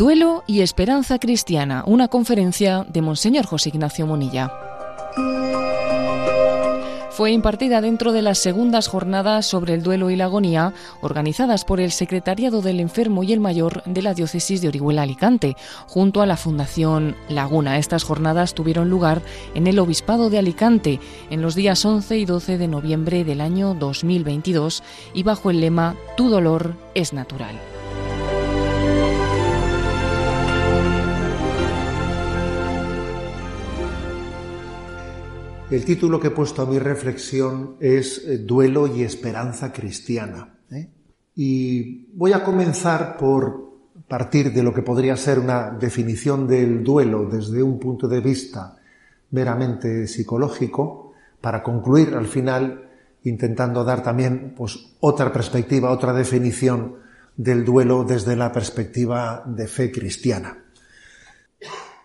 Duelo y Esperanza Cristiana, una conferencia de Monseñor José Ignacio Monilla fue impartida dentro de las segundas jornadas sobre el duelo y la agonía organizadas por el Secretariado del Enfermo y el Mayor de la Diócesis de Orihuela Alicante, junto a la Fundación Laguna. Estas jornadas tuvieron lugar en el Obispado de Alicante en los días 11 y 12 de noviembre del año 2022 y bajo el lema Tu dolor es natural. El título que he puesto a mi reflexión es eh, Duelo y Esperanza Cristiana. ¿eh? Y voy a comenzar por partir de lo que podría ser una definición del duelo desde un punto de vista meramente psicológico, para concluir al final intentando dar también pues, otra perspectiva, otra definición del duelo desde la perspectiva de fe cristiana.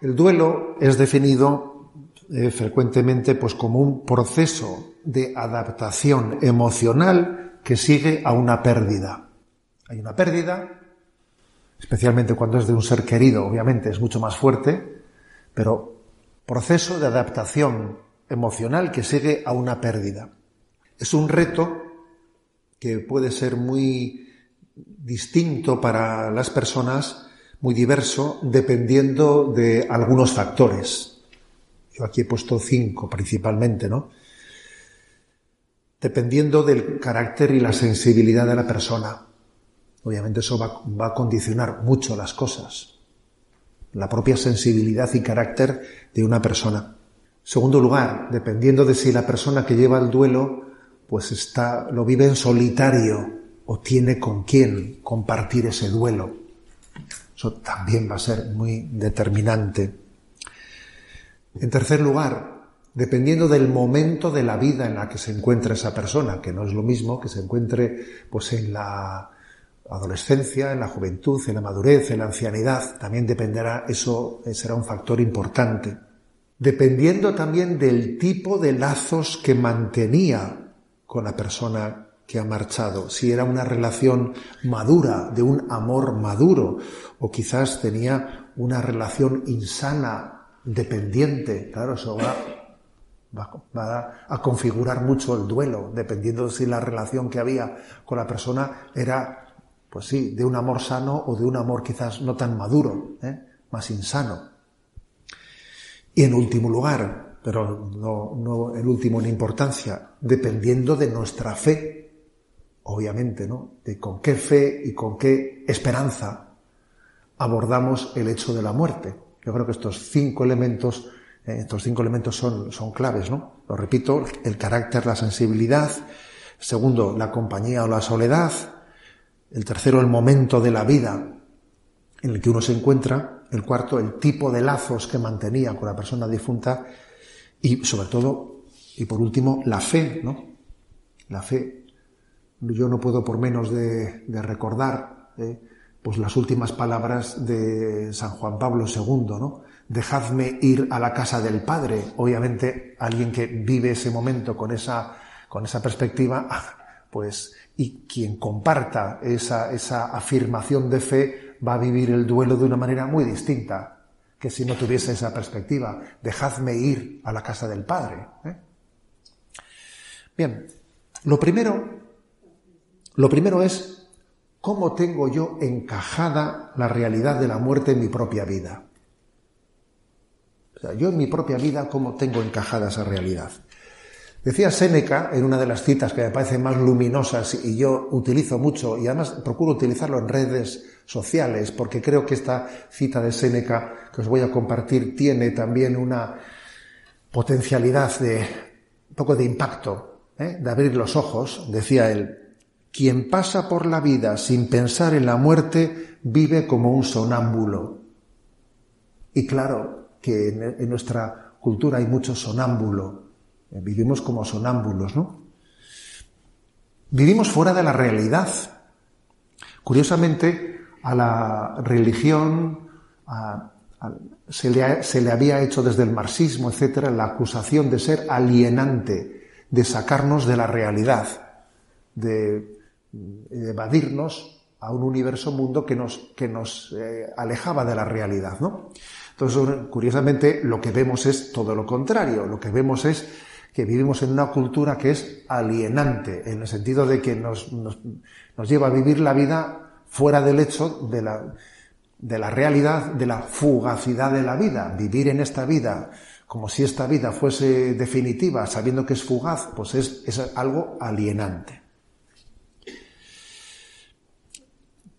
El duelo es definido eh, frecuentemente pues como un proceso de adaptación emocional que sigue a una pérdida. Hay una pérdida, especialmente cuando es de un ser querido, obviamente es mucho más fuerte, pero proceso de adaptación emocional que sigue a una pérdida. Es un reto que puede ser muy distinto para las personas, muy diverso, dependiendo de algunos factores. Yo aquí he puesto cinco principalmente, ¿no? Dependiendo del carácter y la sensibilidad de la persona. Obviamente eso va, a condicionar mucho las cosas. La propia sensibilidad y carácter de una persona. Segundo lugar, dependiendo de si la persona que lleva el duelo, pues está, lo vive en solitario o tiene con quién compartir ese duelo. Eso también va a ser muy determinante. En tercer lugar, dependiendo del momento de la vida en la que se encuentra esa persona, que no es lo mismo que se encuentre pues en la adolescencia, en la juventud, en la madurez, en la ancianidad, también dependerá, eso será un factor importante. Dependiendo también del tipo de lazos que mantenía con la persona que ha marchado, si era una relación madura, de un amor maduro, o quizás tenía una relación insana dependiente. Claro, eso va, a configurar mucho el duelo, dependiendo de si la relación que había con la persona era, pues sí, de un amor sano o de un amor quizás no tan maduro, ¿eh? más insano. Y en último lugar, pero no, no el último en importancia, dependiendo de nuestra fe, obviamente, ¿no? De con qué fe y con qué esperanza abordamos el hecho de la muerte. Yo creo que estos cinco elementos, eh, estos cinco elementos son, son claves, ¿no? Lo repito, el carácter, la sensibilidad, segundo, la compañía o la soledad, el tercero, el momento de la vida en el que uno se encuentra, el cuarto, el tipo de lazos que mantenía con la persona difunta y sobre todo, y por último, la fe, ¿no? La fe. Yo no puedo por menos de, recordar ¿eh? Pues las últimas palabras de San Juan Pablo II, ¿no? Dejadme ir a la casa del Padre. Obviamente, alguien que vive ese momento con esa, con esa perspectiva, pues, y quien comparta esa, esa afirmación de fe va a vivir el duelo de una manera muy distinta que si no tuviese esa perspectiva. Dejadme ir a la casa del Padre. ¿eh? Bien, lo primero, lo primero es ¿Cómo tengo yo encajada la realidad de la muerte en mi propia vida? O sea, yo en mi propia vida, ¿cómo tengo encajada esa realidad? Decía Séneca, en una de las citas que me parecen más luminosas y yo utilizo mucho, y además procuro utilizarlo en redes sociales, porque creo que esta cita de Séneca que os voy a compartir tiene también una potencialidad de un poco de impacto, ¿eh? de abrir los ojos, decía él, quien pasa por la vida sin pensar en la muerte vive como un sonámbulo. Y claro que en, nuestra cultura hay mucho sonámbulo. Eh, vivimos como sonámbulos, ¿no? Vivimos fuera de la realidad. Curiosamente, a la religión se, le se, le había hecho desde el marxismo, etcétera, la acusación de ser alienante, de sacarnos de la realidad, de evadirnos a un universo mundo que nos, que nos eh, alejaba de la realidad, ¿no? Entonces, curiosamente, lo que vemos es todo lo contrario. Lo que vemos es que vivimos en una cultura que es alienante, en el sentido de que nos, nos, nos lleva a vivir la vida fuera del hecho de la, de la realidad, de la fugacidad de la vida. Vivir en esta vida como si esta vida fuese definitiva, sabiendo que es fugaz, pues es, es algo alienante.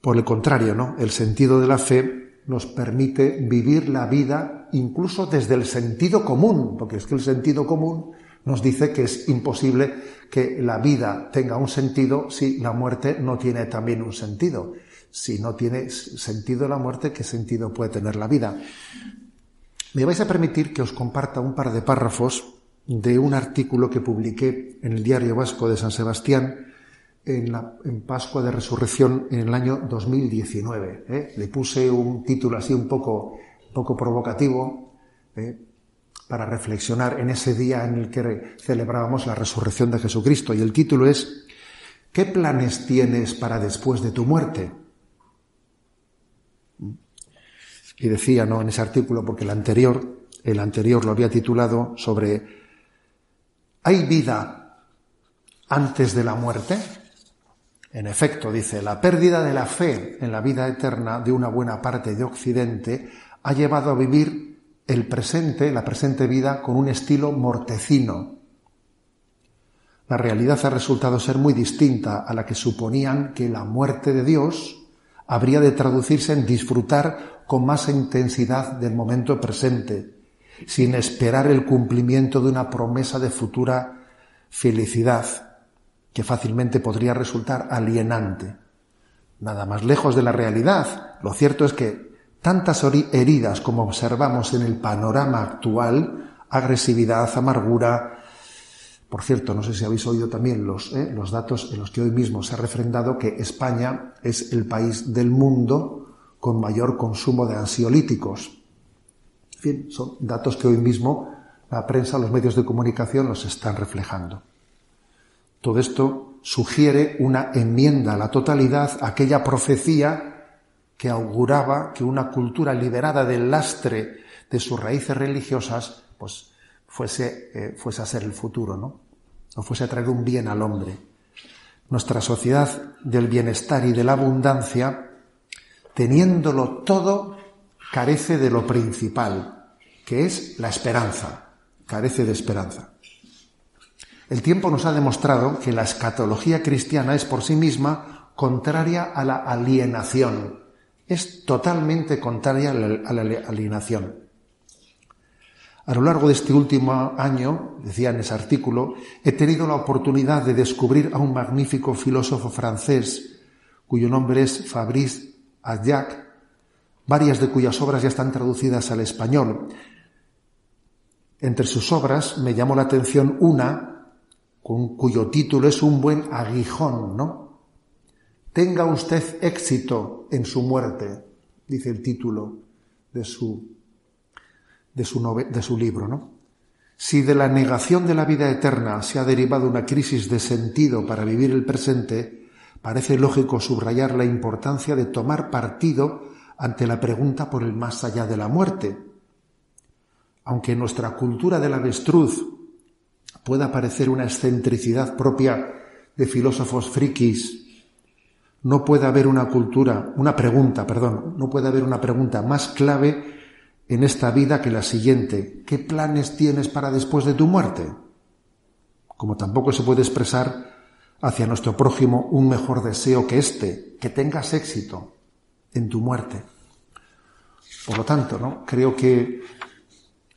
Por el contrario, ¿no? El sentido de la fe nos permite vivir la vida incluso desde el sentido común, porque es que el sentido común nos dice que es imposible que la vida tenga un sentido si la muerte no tiene también un sentido. Si no tiene sentido la muerte, ¿qué sentido puede tener la vida? Me vais a permitir que os comparta un par de párrafos de un artículo que publiqué en el Diario Vasco de San Sebastián en, Pascua de Resurrección en el año 2019. ¿eh? Le puse un título así un poco, poco provocativo ¿eh? para reflexionar en ese día en el que celebrábamos la resurrección de Jesucristo. Y el título es ¿Qué planes tienes para después de tu muerte? Y decía, ¿no? En ese artículo, porque el anterior, el anterior lo había titulado sobre ¿Hay vida antes de la muerte? En efecto, dice, la pérdida de la fe en la vida eterna de una buena parte de Occidente ha llevado a vivir el presente, la presente vida, con un estilo mortecino. La realidad ha resultado ser muy distinta a la que suponían que la muerte de Dios habría de traducirse en disfrutar con más intensidad del momento presente, sin esperar el cumplimiento de una promesa de futura felicidad que fácilmente podría resultar alienante. Nada más lejos de la realidad. Lo cierto es que tantas heridas como observamos en el panorama actual, agresividad, amargura, por cierto, no sé si habéis oído también los, eh, los, datos en los que hoy mismo se ha refrendado que España es el país del mundo con mayor consumo de ansiolíticos. En fin, son datos que hoy mismo la prensa, los medios de comunicación los están reflejando. Todo esto sugiere una enmienda a la totalidad, aquella profecía que auguraba que una cultura liberada del lastre de sus raíces religiosas, pues fuese, eh, fuese a ser el futuro, ¿no? O fuese a traer un bien al hombre. Nuestra sociedad del bienestar y de la abundancia, teniéndolo todo, carece de lo principal, que es la esperanza. Carece de esperanza. El tiempo nos ha demostrado que la escatología cristiana es por sí misma contraria a la alienación. Es totalmente contraria a la alienación. A lo largo de este último año, decía en ese artículo, he tenido la oportunidad de descubrir a un magnífico filósofo francés, cuyo nombre es Fabrice Adjac, varias de cuyas obras ya están traducidas al español. Entre sus obras me llamó la atención una cuyo título es un buen aguijón, ¿no? Tenga usted éxito en su muerte, dice el título de su, de su, de su libro, ¿no? Si de la negación de la vida eterna se ha derivado una crisis de sentido para vivir el presente, parece lógico subrayar la importancia de tomar partido ante la pregunta por el más allá de la muerte. Aunque nuestra cultura del avestruz pueda parecer una excentricidad propia de filósofos frikis, no puede haber una cultura, una pregunta, perdón, no puede haber una pregunta más clave en esta vida que la siguiente. ¿Qué planes tienes para después de tu muerte? Como tampoco se puede expresar hacia nuestro prójimo un mejor deseo que este, que tengas éxito en tu muerte. Por lo tanto, ¿no? creo que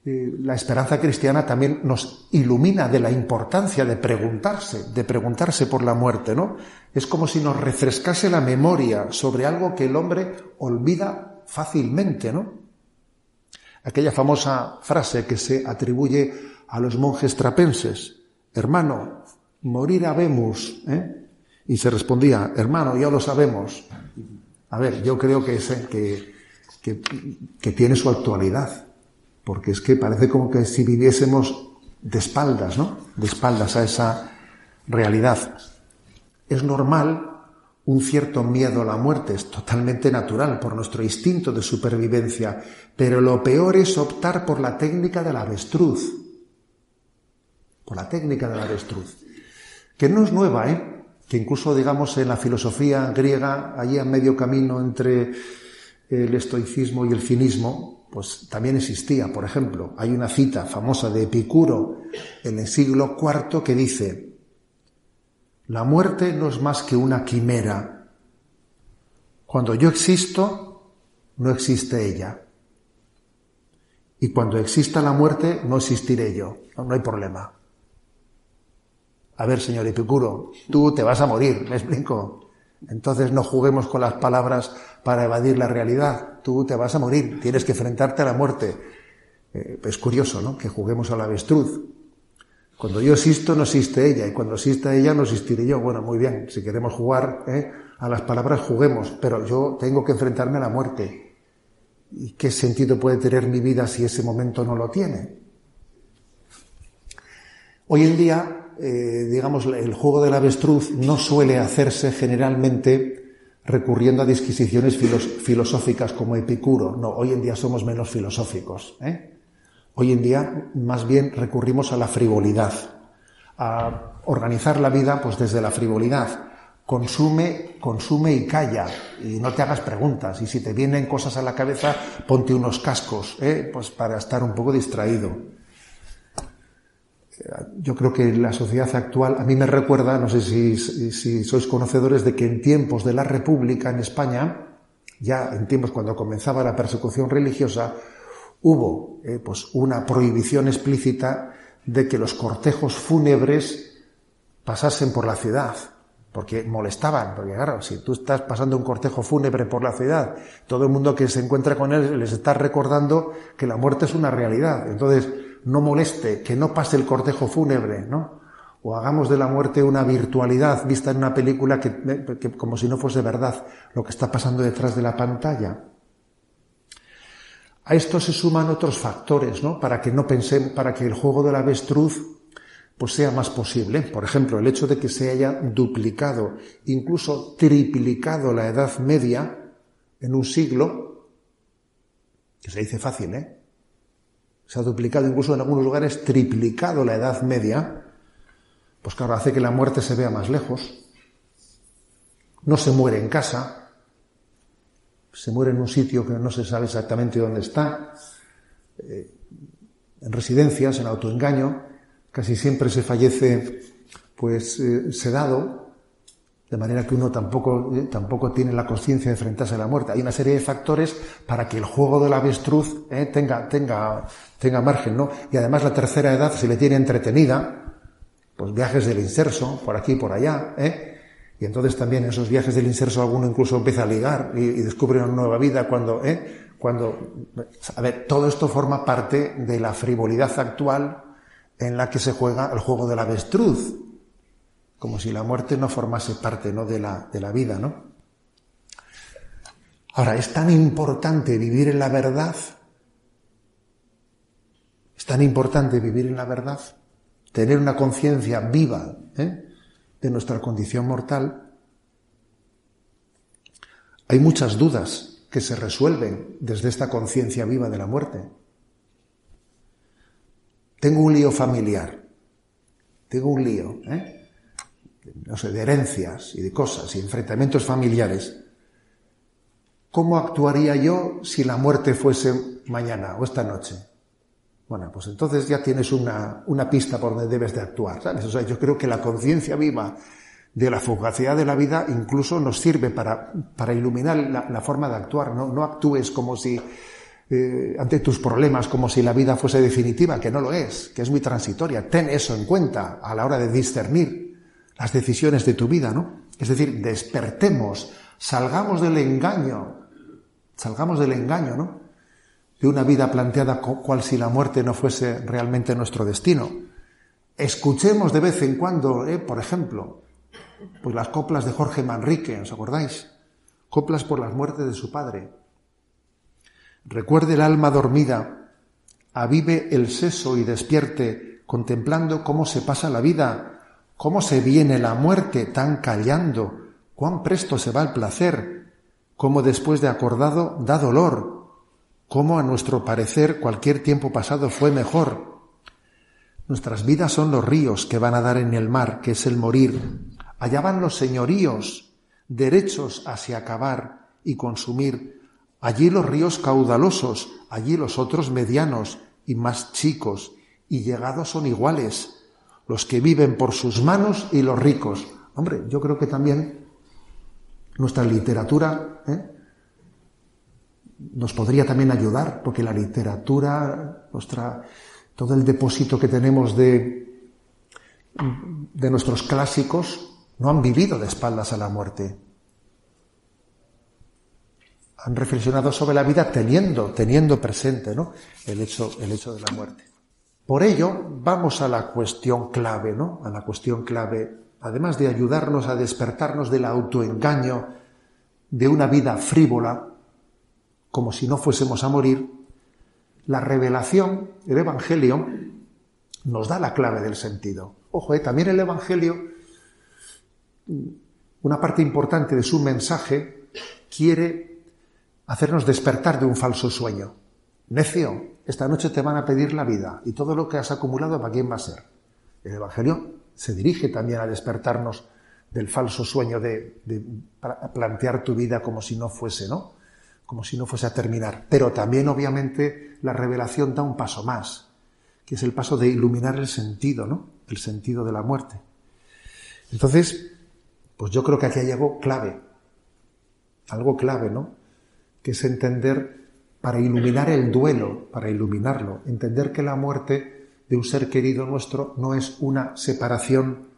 eh, la esperanza cristiana también nos ilumina de la importancia de preguntarse, de preguntarse por la muerte, ¿no? Es como si nos refrescase la memoria sobre algo que el hombre olvida fácilmente, ¿no? Aquella famosa frase que se atribuye a los monjes trapenses, hermano, morir habemos, ¿eh? Y se respondía, hermano, ya lo sabemos. A ver, yo creo que, que, que tiene su actualidad porque es que parece como que si viviésemos de espaldas, ¿no? De espaldas a esa realidad. Es normal un cierto miedo a la muerte, es totalmente natural por nuestro instinto de supervivencia, pero lo peor es optar por la técnica del avestruz, por la técnica del avestruz, que no es nueva, ¿eh? que incluso, digamos, en la filosofía griega, allí a medio camino entre el estoicismo y el cinismo, pues también existía. Por ejemplo, hay una cita famosa de Epicuro en el siglo IV que dice, la muerte no es más que una quimera. Cuando yo existo, no existe ella. Y cuando exista la muerte, no existiré yo. No, hay problema. A ver, señor Epicuro, tú te vas a morir, me explico. Entonces no juguemos con las palabras para evadir la realidad. Tú te vas a morir, tienes que enfrentarte a la muerte. Eh, es curioso, ¿no? Que juguemos al avestruz. Cuando yo existo, no existe ella, y cuando exista ella, no existiré yo. Bueno, muy bien, si queremos jugar ¿eh? a las palabras, juguemos, pero yo tengo que enfrentarme a la muerte. ¿Y qué sentido puede tener mi vida si ese momento no lo tiene? Hoy en día, eh, digamos, el juego del avestruz no suele hacerse generalmente recurriendo a disquisiciones filosóficas como Epicuro. No, hoy en día somos menos filosóficos. ¿eh? Hoy en día más bien recurrimos a la frivolidad, a organizar la vida pues desde la frivolidad. Consume, consume y calla y no te hagas preguntas. Y si te vienen cosas a la cabeza, ponte unos cascos, ¿eh? pues para estar un poco distraído. Yo creo que la sociedad actual, a mí me recuerda, no sé si, sois conocedores de que en tiempos de la República en España, ya en tiempos cuando comenzaba la persecución religiosa, hubo eh, pues una prohibición explícita de que los cortejos fúnebres pasasen por la ciudad, porque molestaban, porque claro, si tú estás pasando un cortejo fúnebre por la ciudad, todo el mundo que se encuentra con él les está recordando que la muerte es una realidad, entonces no moleste, que no pase el cortejo fúnebre, ¿no? O hagamos de la muerte una virtualidad vista en una película que, como si no fuese verdad lo que está pasando detrás de la pantalla. A esto se suman otros factores, ¿no? Para que no pensemos, para que el juego del avestruz pues sea más posible. Por ejemplo, el hecho de que se haya duplicado, incluso triplicado la Edad Media en un siglo, que se dice fácil, ¿eh? Se ha duplicado, incluso en algunos lugares, triplicado la Edad Media, pues claro, hace que la muerte se vea más lejos. No se muere en casa, se muere en un sitio que no se sabe exactamente dónde está, eh, en residencias, en autoengaño, casi siempre se fallece pues eh, sedado, de manera que uno tampoco, eh, tampoco tiene la conciencia de enfrentarse a la muerte. Hay una serie de factores para que el juego del avestruz tenga, tenga, tenga margen, ¿no? Y además la tercera edad se le tiene entretenida, pues viajes del inserso, por aquí y por allá, ¿eh? Y entonces también en esos viajes del inserso alguno incluso empieza a ligar y, descubre una nueva vida cuando, ¿eh? cuando, a ver, todo esto forma parte de la frivolidad actual en la que se juega el juego del avestruz, como si la muerte no formase parte ¿no? De, la, de la vida, ¿no? Ahora, es tan importante vivir en la verdad, es tan importante vivir en la verdad, tener una conciencia viva, ¿eh? de nuestra condición mortal, hay muchas dudas que se resuelven desde esta conciencia viva de la muerte. Tengo un lío familiar, tengo un lío, ¿eh? No sé, de herencias y de cosas y enfrentamientos familiares. ¿Cómo actuaría yo si la muerte fuese mañana o esta noche? Bueno, pues entonces ya tienes una, pista por donde debes de actuar, ¿sabes? O sea, yo creo que la conciencia viva de la fugacidad de la vida incluso nos sirve para, para iluminar la, forma de actuar. No, no actúes como si, eh, ante tus problemas, como si la vida fuese definitiva, que no lo es, que es muy transitoria. Ten eso en cuenta a la hora de discernir las decisiones de tu vida, ¿no? Es decir, despertemos, salgamos del engaño, salgamos del engaño, ¿no? de una vida planteada cual si la muerte no fuese realmente nuestro destino. Escuchemos de vez en cuando, eh, por ejemplo, pues las coplas de Jorge Manrique, ¿os acordáis? Coplas por las muertes de su padre. Recuerde el alma dormida, avive el seso y despierte, contemplando cómo se pasa la vida, cómo se viene la muerte tan callando, Cuán presto se va el placer, cómo después de acordado da dolor, cómo a nuestro parecer cualquier tiempo pasado fue mejor. Nuestras vidas son los ríos que van a dar en el mar, que es el morir. Allá van los señoríos, derechos hacia acabar y consumir. Allí los ríos caudalosos, allí los otros medianos y más chicos, y llegados son iguales, los que viven por sus manos y los ricos. Hombre, yo creo que también nuestra literatura ¿eh? nos podría también ayudar, porque la literatura, nuestra, todo el depósito que tenemos de, de nuestros clásicos, no han vivido de espaldas a la muerte. Han reflexionado sobre la vida teniendo, teniendo presente ¿no? el, hecho, el hecho de la muerte. Por ello, vamos a la cuestión clave, ¿no? A la cuestión clave además de ayudarnos a despertarnos del autoengaño de una vida frívola, como si no fuésemos a morir, la revelación, el Evangelio, nos da la clave del sentido. Ojo, eh, también el Evangelio, una parte importante de su mensaje, quiere hacernos despertar de un falso sueño. Necio, esta noche te van a pedir la vida y todo lo que has acumulado, ¿para quién va a ser? El Evangelio se dirige también a despertarnos del falso sueño de, plantear tu vida como si no fuese, ¿no? Como si no fuese a terminar. Pero también, obviamente, la revelación da un paso más, que es el paso de iluminar el sentido, ¿no? El sentido de la muerte. Entonces, pues yo creo que aquí hay algo clave, algo clave, ¿no? Que es entender, para iluminar el duelo, para iluminarlo, entender que la muerte de un ser querido nuestro no es una separación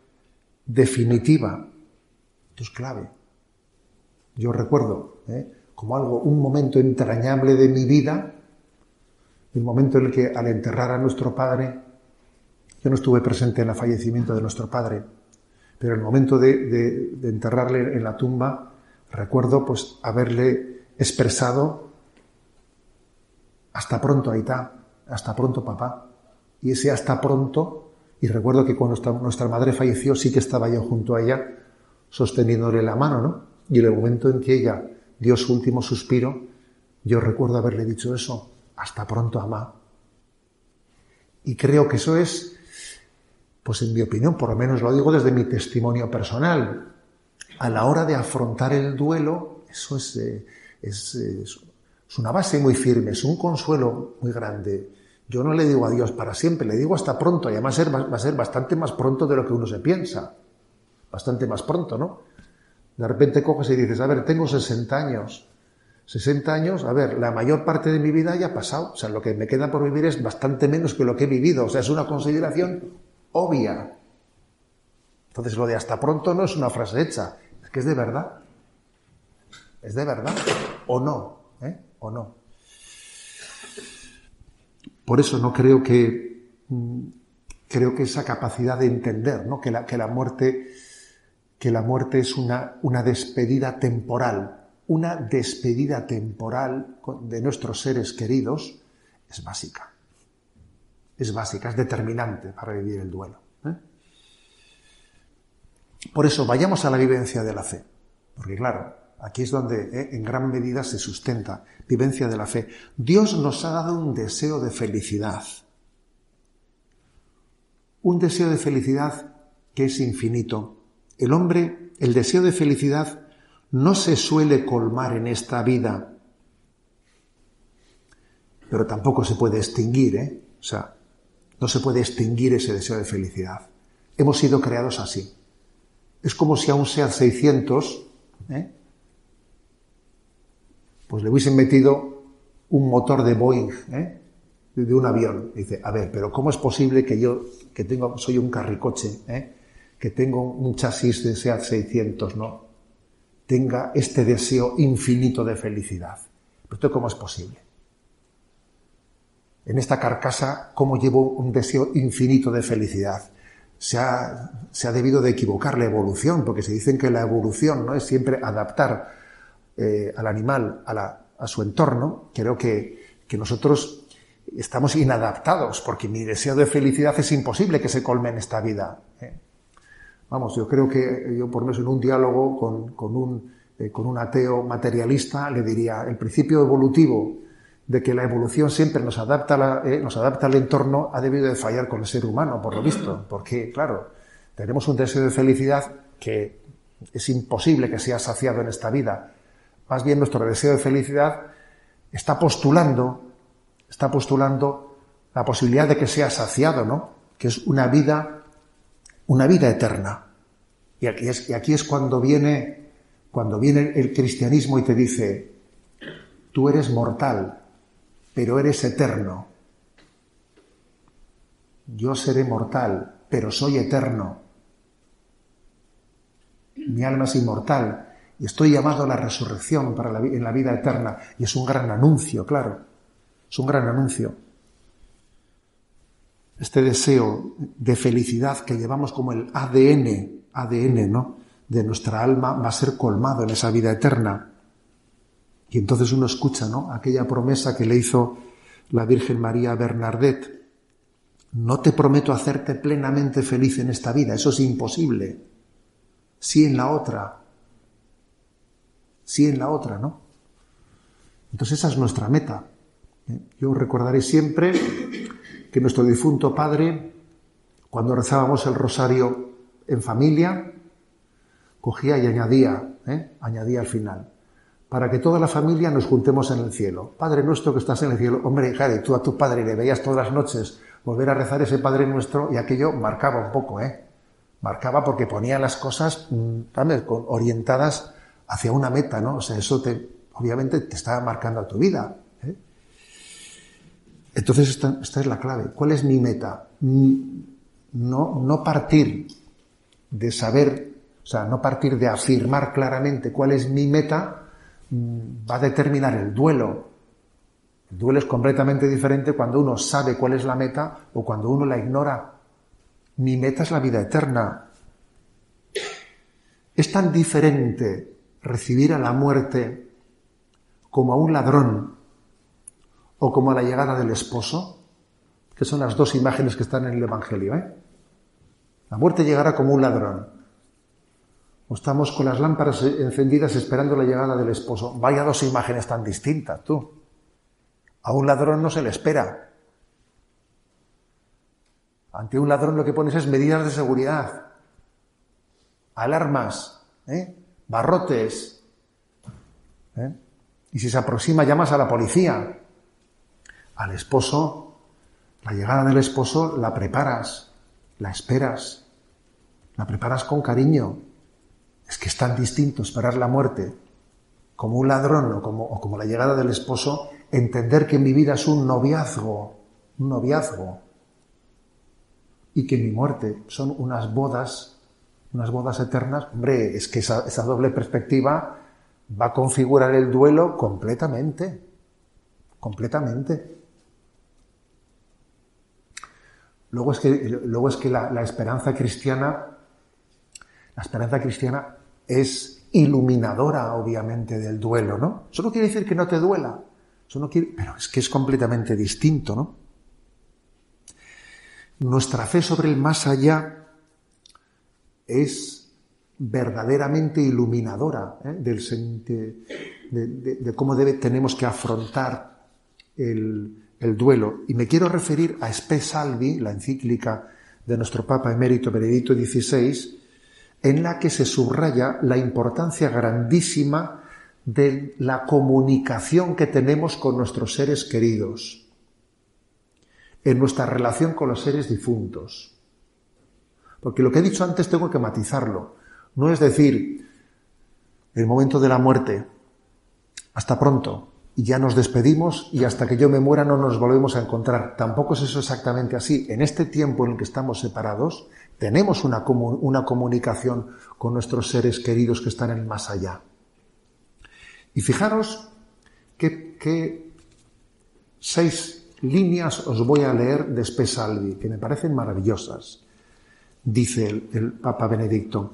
definitiva. Esto es clave. Yo recuerdo ¿eh? como algo, un momento entrañable de mi vida, el momento en el que al enterrar a nuestro padre, yo no estuve presente en el fallecimiento de nuestro padre, pero el momento de, enterrarle en la tumba, recuerdo pues haberle expresado hasta pronto, Aitá, hasta pronto, papá y ese hasta pronto, y recuerdo que cuando nuestra, madre falleció sí que estaba yo junto a ella sosteniéndole la mano, ¿no? Y en el momento en que ella dio su último suspiro, yo recuerdo haberle dicho eso, hasta pronto, amá. Y creo que eso es, pues en mi opinión, por lo menos lo digo desde mi testimonio personal, a la hora de afrontar el duelo, eso es, eh, es, es una base muy firme, es un consuelo muy grande yo no le digo adiós para siempre, le digo hasta pronto, y además va a ser bastante más pronto de lo que uno se piensa. Bastante más pronto, ¿no? De repente coges y dices, a ver, tengo 60 años. 60 años, a ver, la mayor parte de mi vida ya ha pasado. O sea, lo que me queda por vivir es bastante menos que lo que he vivido. O sea, es una consideración obvia. Entonces, lo de hasta pronto no es una frase hecha, es que es de verdad. Es de verdad. O no, ¿eh? O no. Por eso no creo que mm, creo que esa capacidad de entender, ¿no? que, la, que la muerte que la muerte es una, una despedida temporal, una despedida temporal de nuestros seres queridos, es básica. Es básica, es determinante para vivir el duelo. ¿eh? Por eso vayamos a la vivencia de la fe. Porque claro, Aquí es donde eh, en gran medida se sustenta vivencia de la fe. Dios nos ha dado un deseo de felicidad. Un deseo de felicidad que es infinito. El hombre, el deseo de felicidad no se suele colmar en esta vida, pero tampoco se puede extinguir, ¿eh? O sea, no se puede extinguir ese deseo de felicidad. Hemos sido creados así. Es como si a un SEAT 600, ¿eh? Pues le hubiesen metido un motor de Boeing, ¿eh? de un avión. dice, a ver, pero ¿cómo es posible que yo, que tengo, soy un carricoche, ¿eh? que tengo un chasis de SEAT 600, ¿no? tenga este deseo infinito de felicidad? ¿Esto cómo es posible? En esta carcasa, ¿cómo llevo un deseo infinito de felicidad? Se ha, se ha debido de equivocar la evolución, porque se dicen que la evolución no es siempre adaptar eh, al animal a, su entorno, creo que, nosotros estamos inadaptados, porque mi deseo de felicidad es imposible que se colme en esta vida. ¿eh? Vamos, yo creo que yo por menos en un diálogo con, un, eh, con un ateo materialista le diría, el principio evolutivo de que la evolución siempre nos adapta, eh, nos adapta al entorno ha debido de fallar con el ser humano, por lo visto, porque, claro, tenemos un deseo de felicidad que es imposible que sea saciado en esta vida. Más bien nuestro deseo de felicidad está postulando, está postulando la posibilidad de que sea saciado, ¿no? Que es una vida, una vida eterna. Y aquí es, aquí es cuando viene, cuando viene el cristianismo y te dice, tú eres mortal, pero eres eterno. Yo seré mortal, pero soy eterno. Mi alma es inmortal y estoy llamado a la resurrección en la vida eterna. Y es un gran anuncio, claro. Es un gran anuncio. Este deseo de felicidad que llevamos como el ADN, ADN, ¿no? De nuestra alma va a ser colmado en esa vida eterna. Y entonces uno escucha, ¿no? Aquella promesa que le hizo la Virgen María Bernardet. No te prometo hacerte plenamente feliz en esta vida, eso es imposible. Sí en la otra. Sí en la otra, ¿no? Entonces esa es nuestra meta. Yo recordaré siempre que nuestro difunto padre, cuando rezábamos el rosario en familia, cogía y añadía, ¿eh? añadía al final para que toda la familia nos juntemos en el cielo. Padre nuestro que estás en el cielo, hombre, Jade, tú a tu padre le veías todas las noches volver a rezar ese Padre nuestro y aquello marcaba un poco, ¿eh? Marcaba porque ponía las cosas ¿sabes? Mm, orientadas hacia una meta, ¿no? O sea, eso te, obviamente te está marcando a tu vida. ¿eh? Entonces esta, esta, es la clave. ¿Cuál es mi meta? No, no partir de saber, o sea, no partir de afirmar claramente cuál es mi meta, Mm, va a determinar el duelo. El duelo es completamente diferente cuando uno sabe cuál es la meta o cuando uno la ignora. Mi meta es la vida eterna. Es tan diferente recibir a la muerte como a un ladrón o como a la llegada del esposo, que son las dos imágenes que están en el Evangelio. ¿eh? La muerte llegará como un ladrón o estamos con las lámparas encendidas esperando la llegada del esposo. Vaya dos imágenes tan distintas, tú. A un ladrón no se le espera. Ante un ladrón lo que pones es medidas de seguridad, alarmas, ¿eh? Barrotes. ¿eh? Y si se aproxima llamas a la policía. Al esposo, la llegada del esposo la preparas, la esperas, la preparas con cariño, es que es tan distinto esperar la muerte como un ladrón o como, como la llegada del esposo, entender que mi vida es un noviazgo, un noviazgo, y que mi muerte son unas bodas, unas bodas eternas, hombre, es que esa, doble perspectiva va a configurar el duelo completamente, completamente. Luego es que, luego es que la, la esperanza cristiana, la esperanza cristiana es iluminadora, obviamente, del duelo, ¿no? Eso no quiere decir que no te duela, eso no quiere, pero es que es completamente distinto, ¿no? Nuestra fe sobre el más allá es verdaderamente iluminadora ¿eh? del, de, de, cómo debe, tenemos que afrontar el, el, duelo. Y me quiero referir a Spe Salvi, la encíclica de nuestro Papa emérito Benedicto XVI, en la que se subraya la importancia grandísima de la comunicación que tenemos con nuestros seres queridos, en nuestra relación con los seres difuntos. Porque lo que he dicho antes tengo que matizarlo. No es decir, el momento de la muerte, hasta pronto, y ya nos despedimos y hasta que yo me muera no nos volvemos a encontrar. Tampoco es eso exactamente así. En este tiempo en el que estamos separados, tenemos una, una comunicación con nuestros seres queridos que están en más allá. Y fijaros que, seis líneas os voy a leer de Spesalvi, que me parecen maravillosas. Dice el, Papa Benedicto,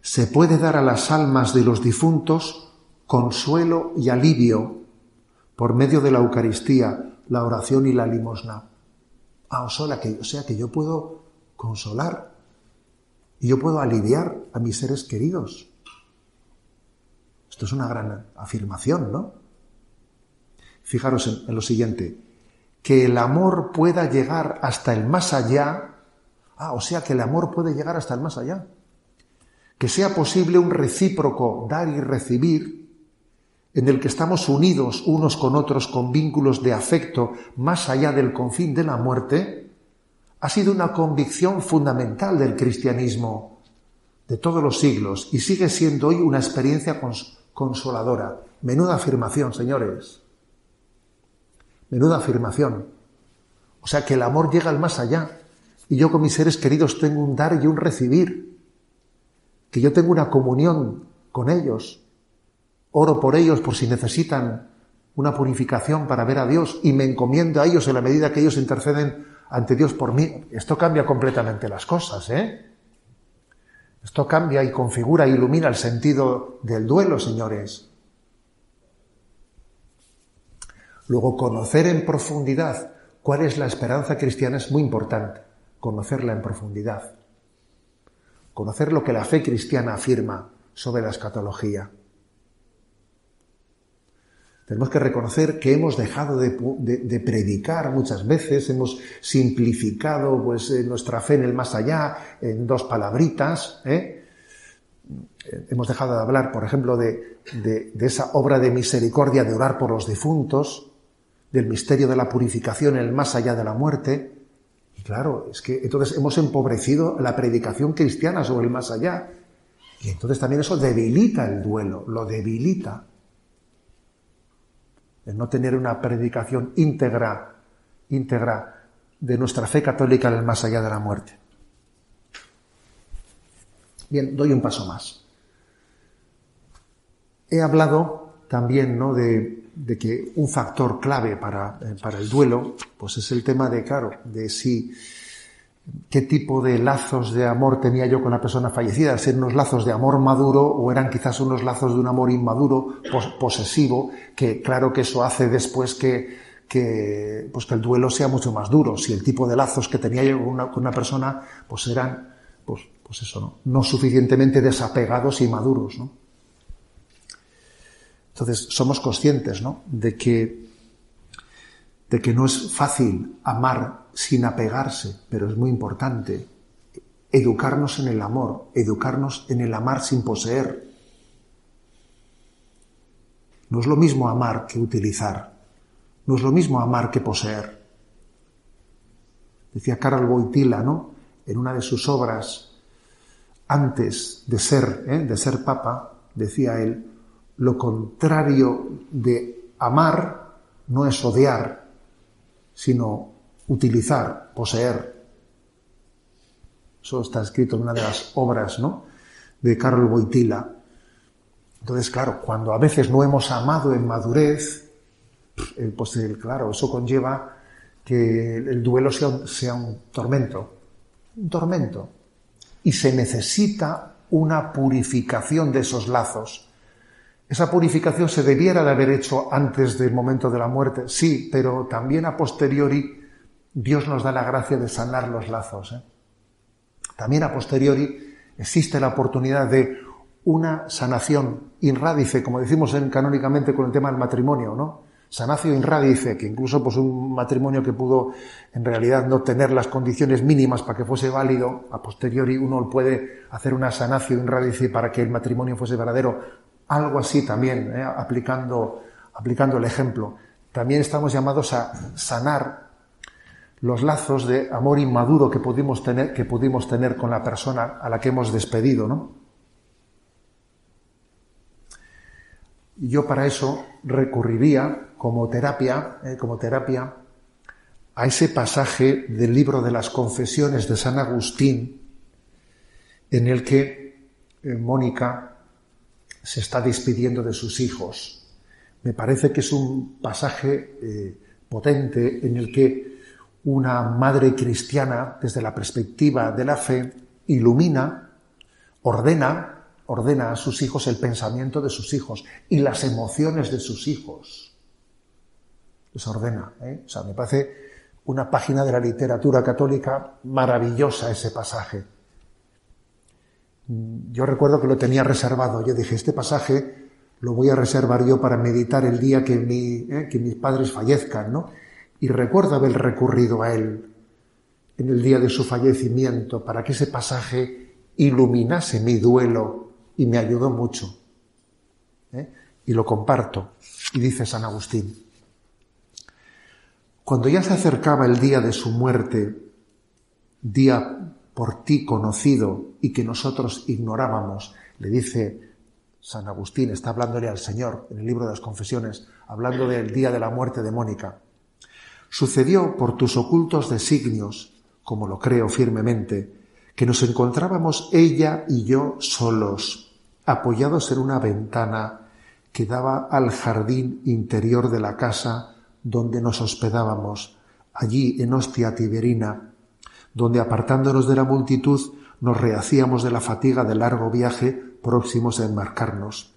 se puede dar a las almas de los difuntos consuelo y alivio por medio de la Eucaristía, la oración y la limosna. Ah, o sea que yo puedo consolar y yo puedo aliviar a mis seres queridos. Esto es una gran afirmación, ¿no? Fijaros en, lo siguiente, que el amor pueda llegar hasta el más allá, ah, o sea que el amor puede llegar hasta el más allá, que sea posible un recíproco dar y recibir, en el que estamos unidos unos con otros con vínculos de afecto más allá del confín de la muerte, ha sido una convicción fundamental del cristianismo de todos los siglos y sigue siendo hoy una experiencia consoladora. Menuda afirmación, señores. Menuda afirmación. O sea que el amor llega al más allá. Y yo con mis seres queridos tengo un dar y un recibir. Que yo tengo una comunión con ellos. Oro por ellos por si necesitan una purificación para ver a Dios y me encomiendo a ellos en la medida que ellos interceden ante Dios por mí. Esto cambia completamente las cosas, ¿eh? Esto cambia y configura ilumina el sentido del duelo, señores. Luego, conocer en profundidad cuál es la esperanza cristiana es muy importante, conocerla en profundidad. Conocer lo que la fe cristiana afirma sobre la escatología. Tenemos que reconocer que hemos dejado de, predicar muchas veces, hemos simplificado pues, eh, nuestra fe en el más allá en dos palabritas. ¿eh? Hemos dejado de hablar, por ejemplo, de, esa obra de misericordia de orar por los difuntos, del misterio de la purificación en el más allá de la muerte. Claro, es que entonces hemos empobrecido la predicación cristiana sobre el más allá. Y entonces también eso debilita el duelo, lo debilita el no tener una predicación íntegra, íntegra de nuestra fe católica en el más allá de la muerte. Bien, doy un paso más. He hablado también ¿no? de, de que un factor clave para, eh, para, el duelo, pues es el tema de, claro, de si qué tipo de lazos de amor tenía yo con la persona fallecida, ser unos lazos de amor maduro o eran quizás unos lazos de un amor inmaduro, posesivo, que claro que eso hace después que, que, pues que el duelo sea mucho más duro. Si el tipo de lazos que tenía yo con una, con una persona, pues eran, pues, pues eso, ¿no? no suficientemente desapegados y maduros, ¿no? Entonces, somos conscientes, ¿no? De que, de que no es fácil amar sin apegarse, pero es muy importante educarnos en el amor, educarnos en el amar sin poseer. No es lo mismo amar que utilizar, no es lo mismo amar que poseer. Decía Karl Wojtyla, ¿no? En una de sus obras, antes de ser, ¿eh? de ser papa, decía él, lo contrario de amar no es odiar, sino utilizar, poseer. Eso está escrito en una de las obras ¿no? de Carol Boitila. Entonces, claro, cuando a veces no hemos amado en madurez, pues claro, eso conlleva que el duelo sea sea un tormento, un tormento. Y se necesita una purificación de esos lazos. Esa purificación se debiera de haber hecho antes del momento de la muerte, sí, pero también a posteriori Dios nos da la gracia de sanar los lazos. ¿eh? También a posteriori existe la oportunidad de una sanación inrádice, como decimos en, canónicamente con el tema del matrimonio, ¿no? Sanación inrádice, que incluso pues, un matrimonio que pudo en realidad no tener las condiciones mínimas para que fuese válido, a posteriori uno puede hacer una sanación inrádice para que el matrimonio fuese verdadero. Algo así también, ¿eh? aplicando, aplicando el ejemplo. También estamos llamados a sanar los lazos de amor inmaduro que pudimos tener, que pudimos tener con la persona a la que hemos despedido, ¿no? Yo para eso recurriría como terapia, eh, como terapia, a ese pasaje del libro de las confesiones de San Agustín, en el que eh, Mónica se está despidiendo de sus hijos. Me parece que es un pasaje eh, potente en el que una madre cristiana, desde la perspectiva de la fe, ilumina, ordena, ordena a sus hijos el pensamiento de sus hijos y las emociones de sus hijos. Les ordena. ¿eh? O sea, me parece una página de la literatura católica maravillosa ese pasaje. Yo recuerdo que lo tenía reservado. Yo dije, este pasaje lo voy a reservar yo para meditar el día que, mi, eh, que mis padres fallezcan, ¿no? Y recuerdo haber recurrido a él en el día de su fallecimiento para que ese pasaje iluminase mi duelo y me ayudó mucho. ¿eh? Y lo comparto. Y dice San Agustín, cuando ya se acercaba el día de su muerte, día por ti conocido y que nosotros ignorábamos, le dice San Agustín, está hablándole al Señor en el libro de las confesiones, hablando del día de la muerte de Mónica. Sucedió por tus ocultos designios, como lo creo firmemente, que nos encontrábamos ella y yo solos, apoyados en una ventana que daba al jardín interior de la casa donde nos hospedábamos, allí en Hostia Tiberina, donde apartándonos de la multitud nos rehacíamos de la fatiga del largo viaje próximos a embarcarnos.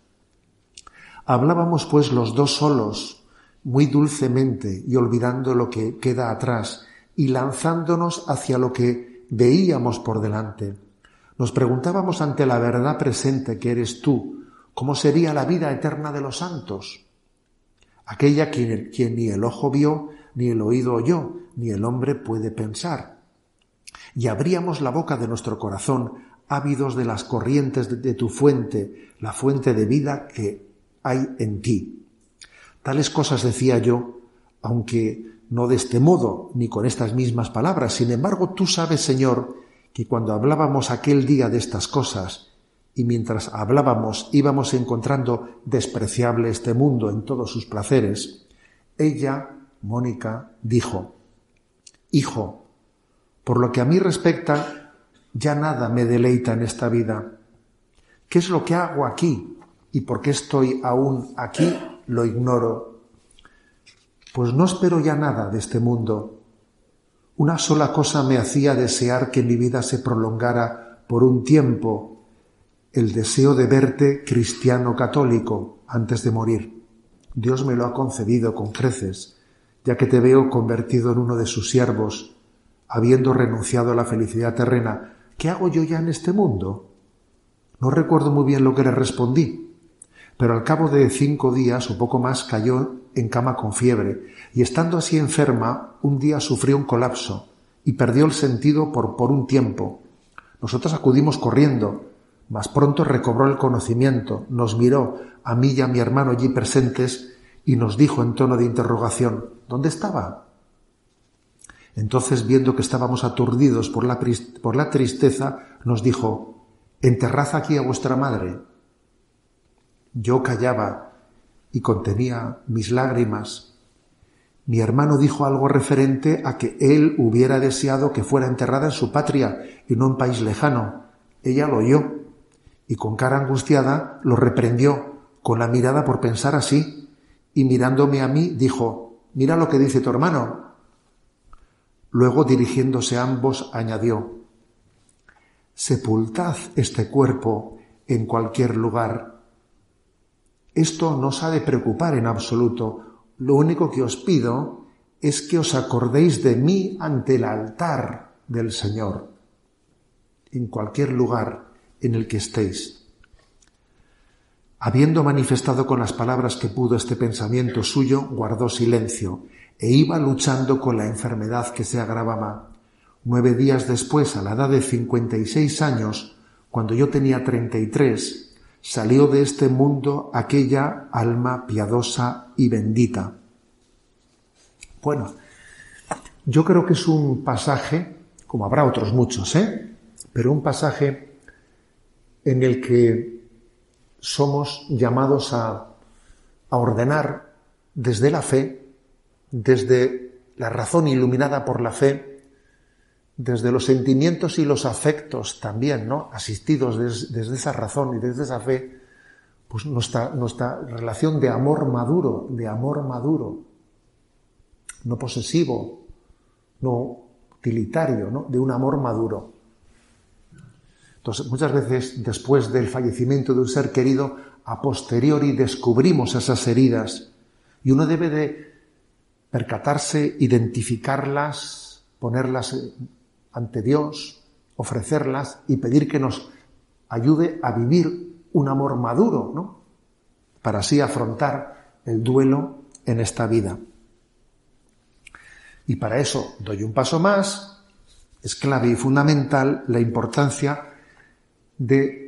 Hablábamos pues los dos solos, muy dulcemente y olvidando lo que queda atrás y lanzándonos hacia lo que veíamos por delante. Nos preguntábamos ante la verdad presente que eres tú, ¿cómo sería la vida eterna de los santos? Aquella quien, quien ni el ojo vio, ni el oído oyó, ni el hombre puede pensar y abríamos la boca de nuestro corazón, ávidos de las corrientes de, tu fuente, la fuente de vida que hay en ti. Tales cosas decía yo, aunque no de este modo ni con estas mismas palabras. Sin embargo, tú sabes, Señor, que cuando hablábamos aquel día de estas cosas, y mientras hablábamos íbamos encontrando despreciable este mundo en todos sus placeres, ella, Mónica, dijo, Hijo, por lo que a mí respecta, ya nada me deleita en esta vida. ¿Qué es lo que hago aquí? ¿Y por qué estoy aún aquí? Lo ignoro. Pues no espero ya nada de este mundo. Una sola cosa me hacía desear que mi vida se prolongara por un tiempo, el deseo de verte cristiano católico antes de morir. Dios me lo ha concedido con creces, ya que te veo convertido en uno de sus siervos, habiendo renunciado a la felicidad terrena, ¿qué hago yo ya en este mundo? No recuerdo muy bien lo que le respondí, pero al cabo de cinco días o poco más cayó en cama con fiebre, y estando así enferma, un día sufrió un colapso y perdió el sentido por, por un tiempo. Nosotros acudimos corriendo, mas pronto recobró el conocimiento, nos miró a mí y a mi hermano allí presentes y nos dijo en tono de interrogación ¿Dónde estaba? Entonces, viendo que estábamos aturdidos por la, por la tristeza, nos dijo, enterrad aquí a vuestra madre. Yo callaba y contenía mis lágrimas. Mi hermano dijo algo referente a que él hubiera deseado que fuera enterrada en su patria y no en país lejano. Ella lo oyó y con cara angustiada lo reprendió con la mirada por pensar así y mirándome a mí dijo, mira lo que dice tu hermano, Luego, dirigiéndose a ambos, añadió, Sepultad este cuerpo en cualquier lugar. Esto no os ha de preocupar en absoluto. Lo único que os pido es que os acordéis de mí ante el altar del Señor, en cualquier lugar en el que estéis. Habiendo manifestado con las palabras que pudo este pensamiento suyo, guardó silencio e iba luchando con la enfermedad que se agravaba. Nueve días después, a la edad de 56 años, cuando yo tenía 33, salió de este mundo aquella alma piadosa y bendita. Bueno, yo creo que es un pasaje, como habrá otros muchos, ¿eh? pero un pasaje en el que somos llamados a, a ordenar desde la fe desde la razón iluminada por la fe, desde los sentimientos y los afectos también, ¿no? Asistidos desde esa razón y desde esa fe, pues nuestra, nuestra relación de amor maduro, de amor maduro, no posesivo, no utilitario, ¿no? De un amor maduro. Entonces, muchas veces después del fallecimiento de un ser querido, a posteriori descubrimos esas heridas y uno debe de percatarse, identificarlas, ponerlas ante Dios, ofrecerlas y pedir que nos ayude a vivir un amor maduro, ¿no? Para así afrontar el duelo en esta vida. Y para eso doy un paso más, es clave y fundamental la importancia de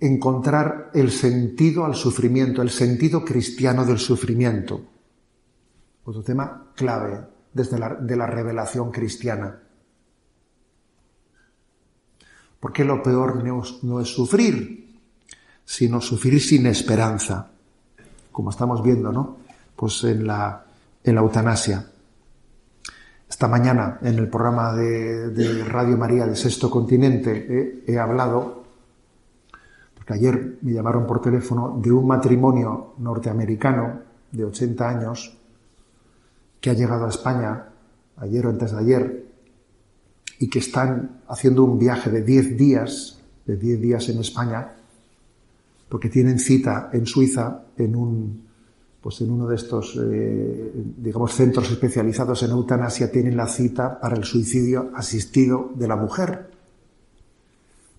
encontrar el sentido al sufrimiento, el sentido cristiano del sufrimiento. Otro tema clave desde la, de la revelación cristiana. Porque lo peor no es, sufrir, sino sufrir sin esperanza, como estamos viendo, ¿no? Pues en la, en la eutanasia. Esta mañana, en el programa de, Radio María de Sexto Continente, he hablado, porque ayer me llamaron por teléfono, de un matrimonio norteamericano de 80 años que ha llegado a España ayer o antes de ayer y que están haciendo un viaje de 10 días, de 10 días en España, porque tienen cita en Suiza en un pues en uno de estos, eh, digamos, centros especializados en eutanasia tienen la cita para el suicidio asistido de la mujer.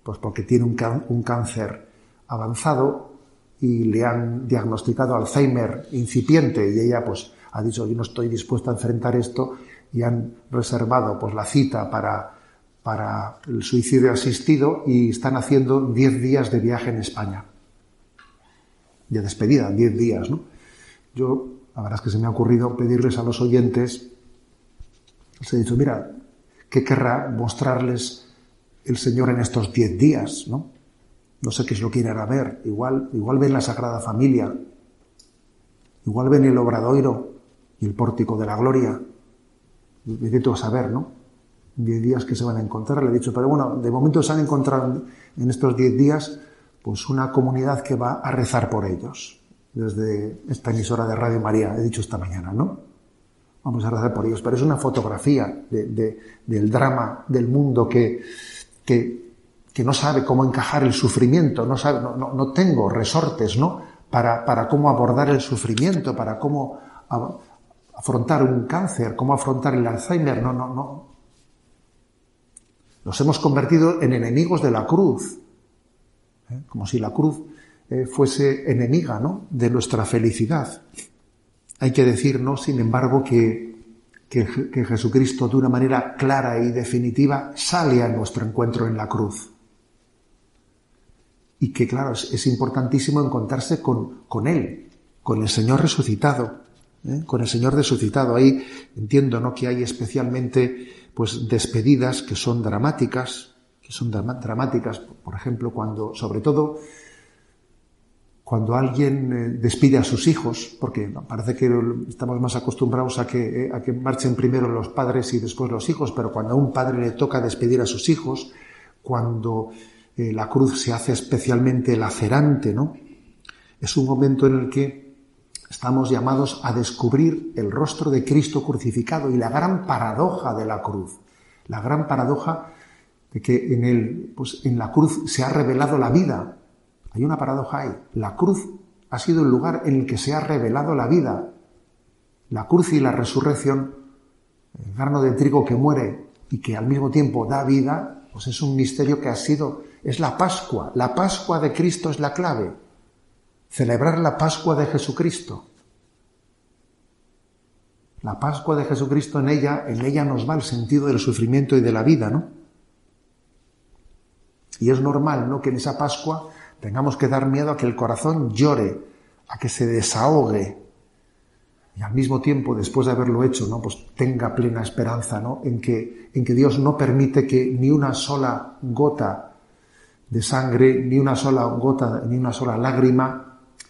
Pues porque tiene un, un cáncer avanzado y le han diagnosticado Alzheimer incipiente y ella pues ha dicho yo no estoy dispuesta a enfrentar esto y han reservado pues la cita para, para el suicidio asistido y están haciendo 10 días de viaje en España. De despedida, 10 días, ¿no? Yo, la verdad es que se me ha ocurrido pedirles a los oyentes, les he dicho, mira, ¿qué querrá mostrarles el Señor en estos diez días? ¿no? no sé qué es lo que irán a ver. Igual, igual ven la Sagrada Familia, igual ven el Obradoiro y el Pórtico de la Gloria. Necesito saber, ¿no? Diez días que se van a encontrar. Le he dicho, pero bueno, de momento se han encontrado en estos diez días pues una comunidad que va a rezar por ellos desde esta emisora de Radio María, he dicho esta mañana, ¿no? Vamos a rezar por ellos, pero es una fotografía del drama del mundo que, que, no sabe cómo encajar el sufrimiento, no, sabe, no, tengo resortes, ¿no? Para, para, cómo abordar el sufrimiento, para cómo afrontar un cáncer, cómo afrontar el Alzheimer, no, no, no. Nos hemos convertido en enemigos de la cruz, ¿eh? como si la cruz eh, fuese enemiga ¿no? de nuestra felicidad. Hay que decir, ¿no? sin embargo, que, que, Jesucristo de una manera clara y definitiva sale a nuestro encuentro en la cruz. Y que, claro, es, importantísimo encontrarse con, con, Él, con el Señor resucitado, ¿eh? con el Señor resucitado. Ahí entiendo ¿no? que hay especialmente pues, despedidas que son dramáticas, que son dramáticas, por ejemplo, cuando, sobre todo, cuando alguien eh, despide a sus hijos, porque parece que estamos más acostumbrados a que, eh, a que marchen primero los padres y después los hijos, pero cuando a un padre le toca despedir a sus hijos, cuando la cruz se hace especialmente lacerante, ¿no? Es un momento en el que estamos llamados a descubrir el rostro de Cristo crucificado y la gran paradoja de la cruz, la gran paradoja de que en, pues, en la cruz se ha revelado la vida, hay una paradoja ahí. La cruz ha sido el lugar en el que se ha revelado la vida. La cruz y la resurrección, el grano de trigo que muere y que al mismo tiempo da vida, pues es un misterio que ha sido, es la Pascua. La Pascua de Cristo es la clave. Celebrar la Pascua de Jesucristo. La Pascua de Jesucristo en ella, en ella nos va el sentido del sufrimiento y de la vida, ¿no? Y es normal, ¿no? Que en esa Pascua tengamos que dar miedo a que el corazón llore, a que se desahogue y al mismo tiempo, después de haberlo hecho, ¿no? pues tenga plena esperanza ¿no? en, que, en que Dios no permite que ni una sola gota de sangre, ni una sola gota, ni una sola lágrima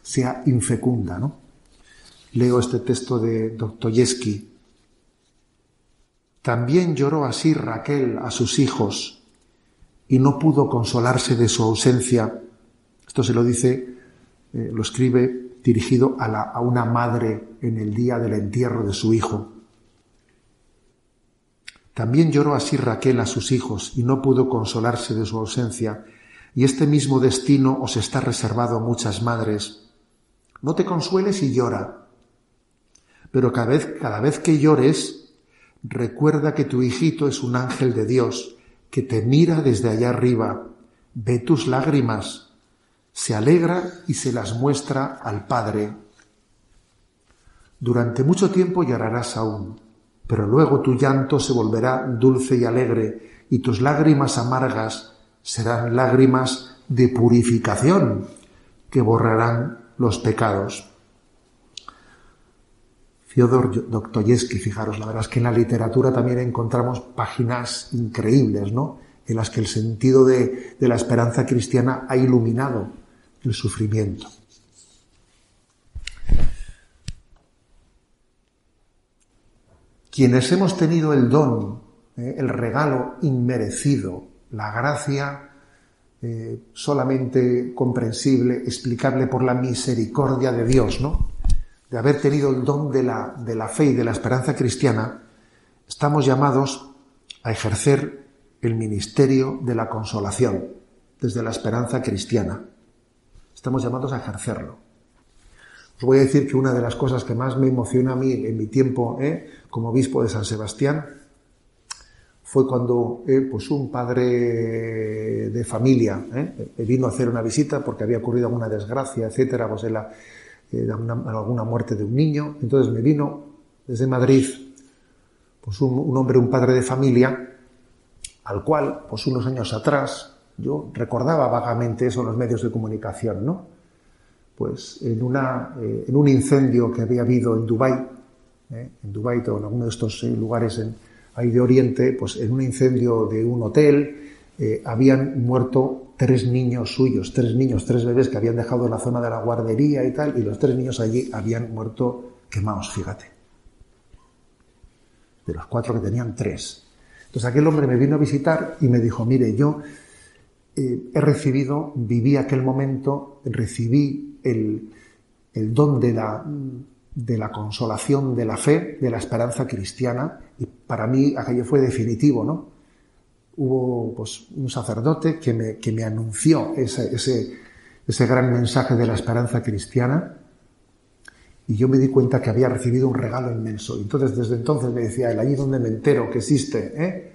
sea infecunda. ¿no? Leo este texto de Dostoyevsky. También lloró así Raquel a sus hijos y no pudo consolarse de su ausencia esto se lo dice, eh, lo escribe dirigido a, a una madre en el día del entierro de su hijo. También lloró así Raquel a sus hijos y no pudo consolarse de su ausencia, y este mismo destino os está reservado a muchas madres. No te consueles y llora, pero cada vez, cada vez que llores, recuerda que tu hijito es un ángel de Dios que te mira desde allá arriba ve tus lágrimas, se alegra y se las muestra al Padre. Durante mucho tiempo llorarás aún, pero luego tu llanto se volverá dulce y alegre, y tus lágrimas amargas serán lágrimas de purificación que borrarán los pecados. Fyodor Dostoyevsky, fijaros, la verdad es que en la literatura también encontramos páginas increíbles, ¿no? En las que el sentido de, la esperanza cristiana ha iluminado el sufrimiento. Quienes hemos tenido el don, ¿eh? el regalo inmerecido, la gracia eh, solamente comprensible, explicable por la misericordia de Dios, ¿no? De haber tenido el don de la, de la fe y de la esperanza cristiana, estamos llamados a ejercer el ministerio de la consolación desde la esperanza cristiana. Estamos llamados a ejercerlo. Os voy a decir que una de las cosas que más me emociona a mí en mi tiempo ¿eh? como obispo de San Sebastián fue cuando eh, pues un padre de familia ¿eh? me vino a hacer una visita porque había ocurrido alguna desgracia, etcétera, pues la, alguna muerte de un niño. Entonces me vino desde Madrid pues un, un, hombre, un padre de familia, al cual, pues unos años atrás, yo recordaba vagamente eso en los medios de comunicación, ¿no? pues en, una, eh, en un incendio que había habido en Dubái, eh, en Dubái o en alguno de estos eh, lugares en, ahí de Oriente, pues en un incendio de un hotel habían muerto tres niños suyos, tres niños, tres bebés que habían dejado la zona de la guardería y tal, y los tres niños allí habían muerto quemados, fíjate. De los cuatro que tenían, tres. Entonces aquel hombre me vino a visitar y me dijo, mire, yo he recibido, viví aquel momento, recibí el, don de la, de la consolación, de la fe, de la esperanza cristiana, y para mí aquello fue definitivo, ¿no? Hubo pues, un sacerdote que me, que me anunció ese, ese, ese gran mensaje de la esperanza cristiana, y yo me di cuenta que había recibido un regalo inmenso. Entonces, desde entonces me decía él, allí donde me entero que existe, ¿eh?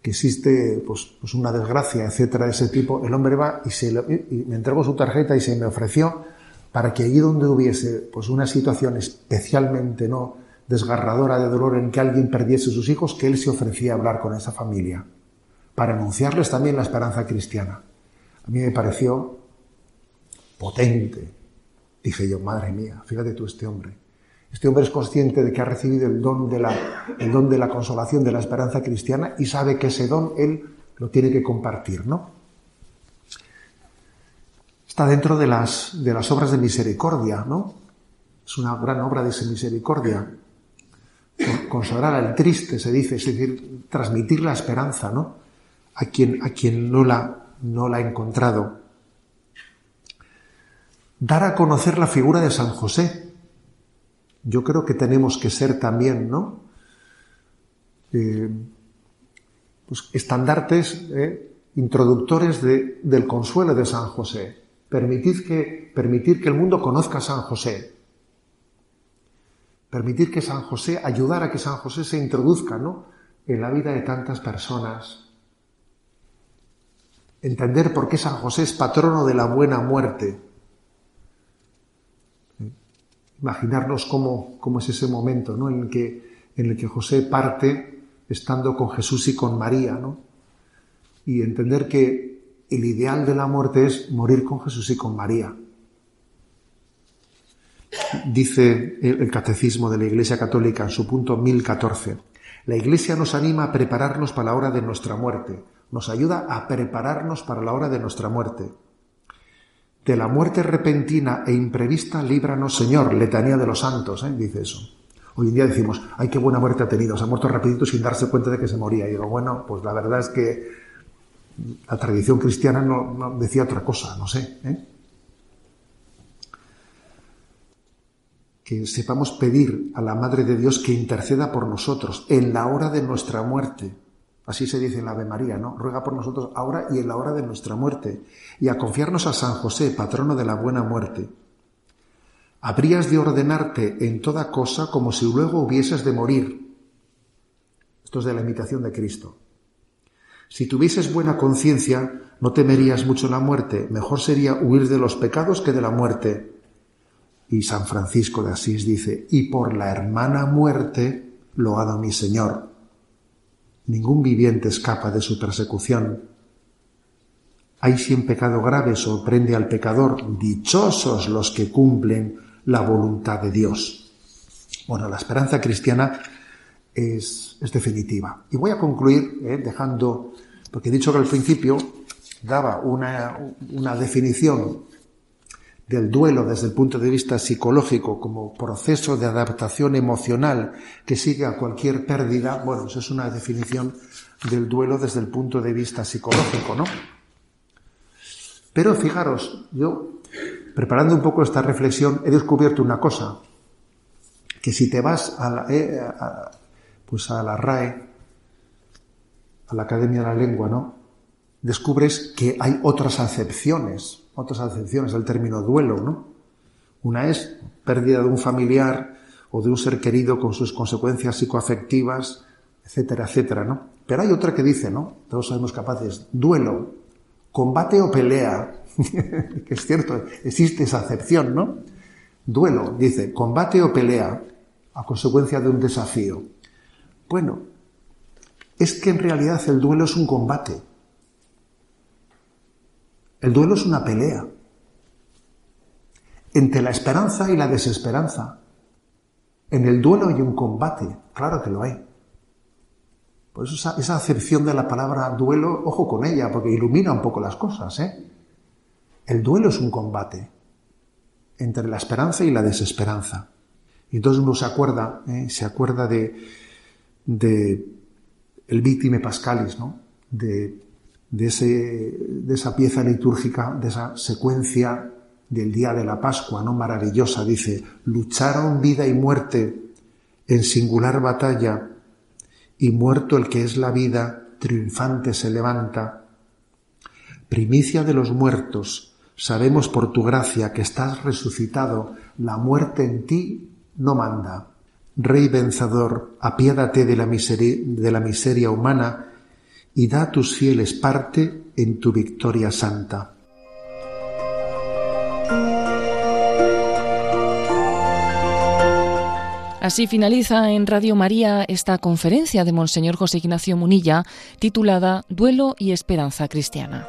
que existe pues, pues una desgracia, etcétera, de ese tipo, el hombre va y, se y me entregó su tarjeta y se me ofreció para que allí donde hubiese pues una situación especialmente no desgarradora de dolor en que alguien perdiese sus hijos, que él se ofrecía a hablar con esa familia, para anunciarles también la esperanza cristiana. A mí me pareció potente. Dije yo, madre mía, fíjate tú este hombre. Este hombre es consciente de que ha recibido el don de la, el don de la consolación, de la esperanza cristiana, y sabe que ese don él lo tiene que compartir, ¿no? Está dentro de las, de las obras de misericordia, ¿no? Es una gran obra de misericordia. Consolar al triste, se dice, es decir, transmitir la esperanza, ¿no? A quien, a quien no, la, no la ha encontrado. Dar a conocer la figura de San José. Yo creo que tenemos que ser también, ¿no? Eh, pues estandartes, eh, introductores de, del consuelo de San José. Que, permitir que el mundo conozca a San José. Permitir que San José, ayudar a que San José se introduzca ¿no? en la vida de tantas personas. Entender por qué San José es patrono de la buena muerte. Imaginarnos cómo, cómo es ese momento ¿no? en, el que, en el que José parte estando con Jesús y con María. ¿no? Y entender que el ideal de la muerte es morir con Jesús y con María. Dice el Catecismo de la Iglesia Católica en su punto 1014. La Iglesia nos anima a prepararnos para la hora de nuestra muerte. Nos ayuda a prepararnos para la hora de nuestra muerte. De la muerte repentina e imprevista, líbranos, Señor. Letanía de los santos, ¿eh? dice eso. Hoy en día decimos, ay, qué buena muerte ha tenido, se ha muerto rapidito sin darse cuenta de que se moría. Y digo, bueno, pues la verdad es que la tradición cristiana no, decía otra cosa, no sé. ¿eh? Que sepamos pedir a la Madre de Dios que interceda por nosotros en la hora de nuestra muerte. Así se dice en la Ave María, ¿no? Ruega por nosotros ahora y en la hora de nuestra muerte. Y a confiarnos a San José, patrono de la buena muerte. Habrías de ordenarte en toda cosa como si luego hubieses de morir. Esto es de la imitación de Cristo Si tuvieses buena conciencia, no temerías mucho la muerte, mejor sería huir de los pecados que de la muerte. Y San Francisco de Asís dice, y por la hermana muerte lo ha dado mi Señor. Ningún viviente escapa de su persecución. Hay si en pecado grave sorprende al pecador, dichosos los que cumplen la voluntad de Dios. Bueno, la esperanza cristiana es, definitiva. Y voy a concluir eh, dejando, porque he dicho que al principio daba una, una definición del duelo desde el punto de vista psicológico como proceso de adaptación emocional que sigue a cualquier pérdida, bueno, eso es una definición del duelo desde el punto de vista psicológico, ¿no? Pero fijaros, yo, preparando un poco esta reflexión, he descubierto una cosa, que si te vas a la, eh, pues a la RAE, a la Academia de la Lengua, ¿no? Descubres que hay otras acepciones, otras acepciones del término duelo, ¿no? Una es pérdida de un familiar o de un ser querido con sus consecuencias psicoafectivas, etcétera, etcétera, ¿no? Pero hay otra que dice, ¿no? Todos sabemos capaces, duelo, combate o pelea, que es cierto, existe esa acepción, ¿no? Duelo, dice, combate o pelea a consecuencia de un desafío. Bueno, es que en realidad el duelo es un combate. El duelo es una pelea entre la esperanza y la desesperanza. En el duelo hay un combate, claro que lo hay. Por eso esa, esa, acepción de la palabra duelo, ojo con ella, porque ilumina un poco las cosas. ¿eh? El duelo es un combate entre la esperanza y la desesperanza. Y entonces uno se acuerda, ¿eh? se acuerda de, de el Víctime Pascalis, ¿no? de, de esa pieza litúrgica, de esa secuencia del día de la Pascua, ¿no? maravillosa, dice, lucharon vida y muerte en singular batalla y muerto el que es la vida, triunfante se levanta. Primicia de los muertos, sabemos por tu gracia que estás resucitado, la muerte en ti no manda. Rey vencedor, apiádate de la miseria, de la miseria humana y da a tus fieles parte en tu victoria santa. Así finaliza en Radio María esta conferencia de Monseñor José Ignacio Munilla titulada Duelo y Esperanza Cristiana.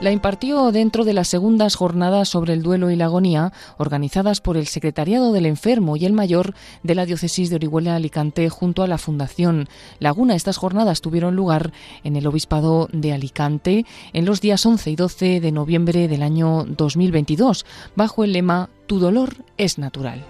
La impartió dentro de las segundas jornadas sobre el duelo y la agonía, organizadas por el Secretariado del Enfermo y el Mayor de la Diócesis de Orihuela Alicante junto a la Fundación Laguna. Estas jornadas tuvieron lugar en el Obispado de Alicante en los días 11 y 12 de noviembre del año 2022, bajo el lema Tu dolor es natural.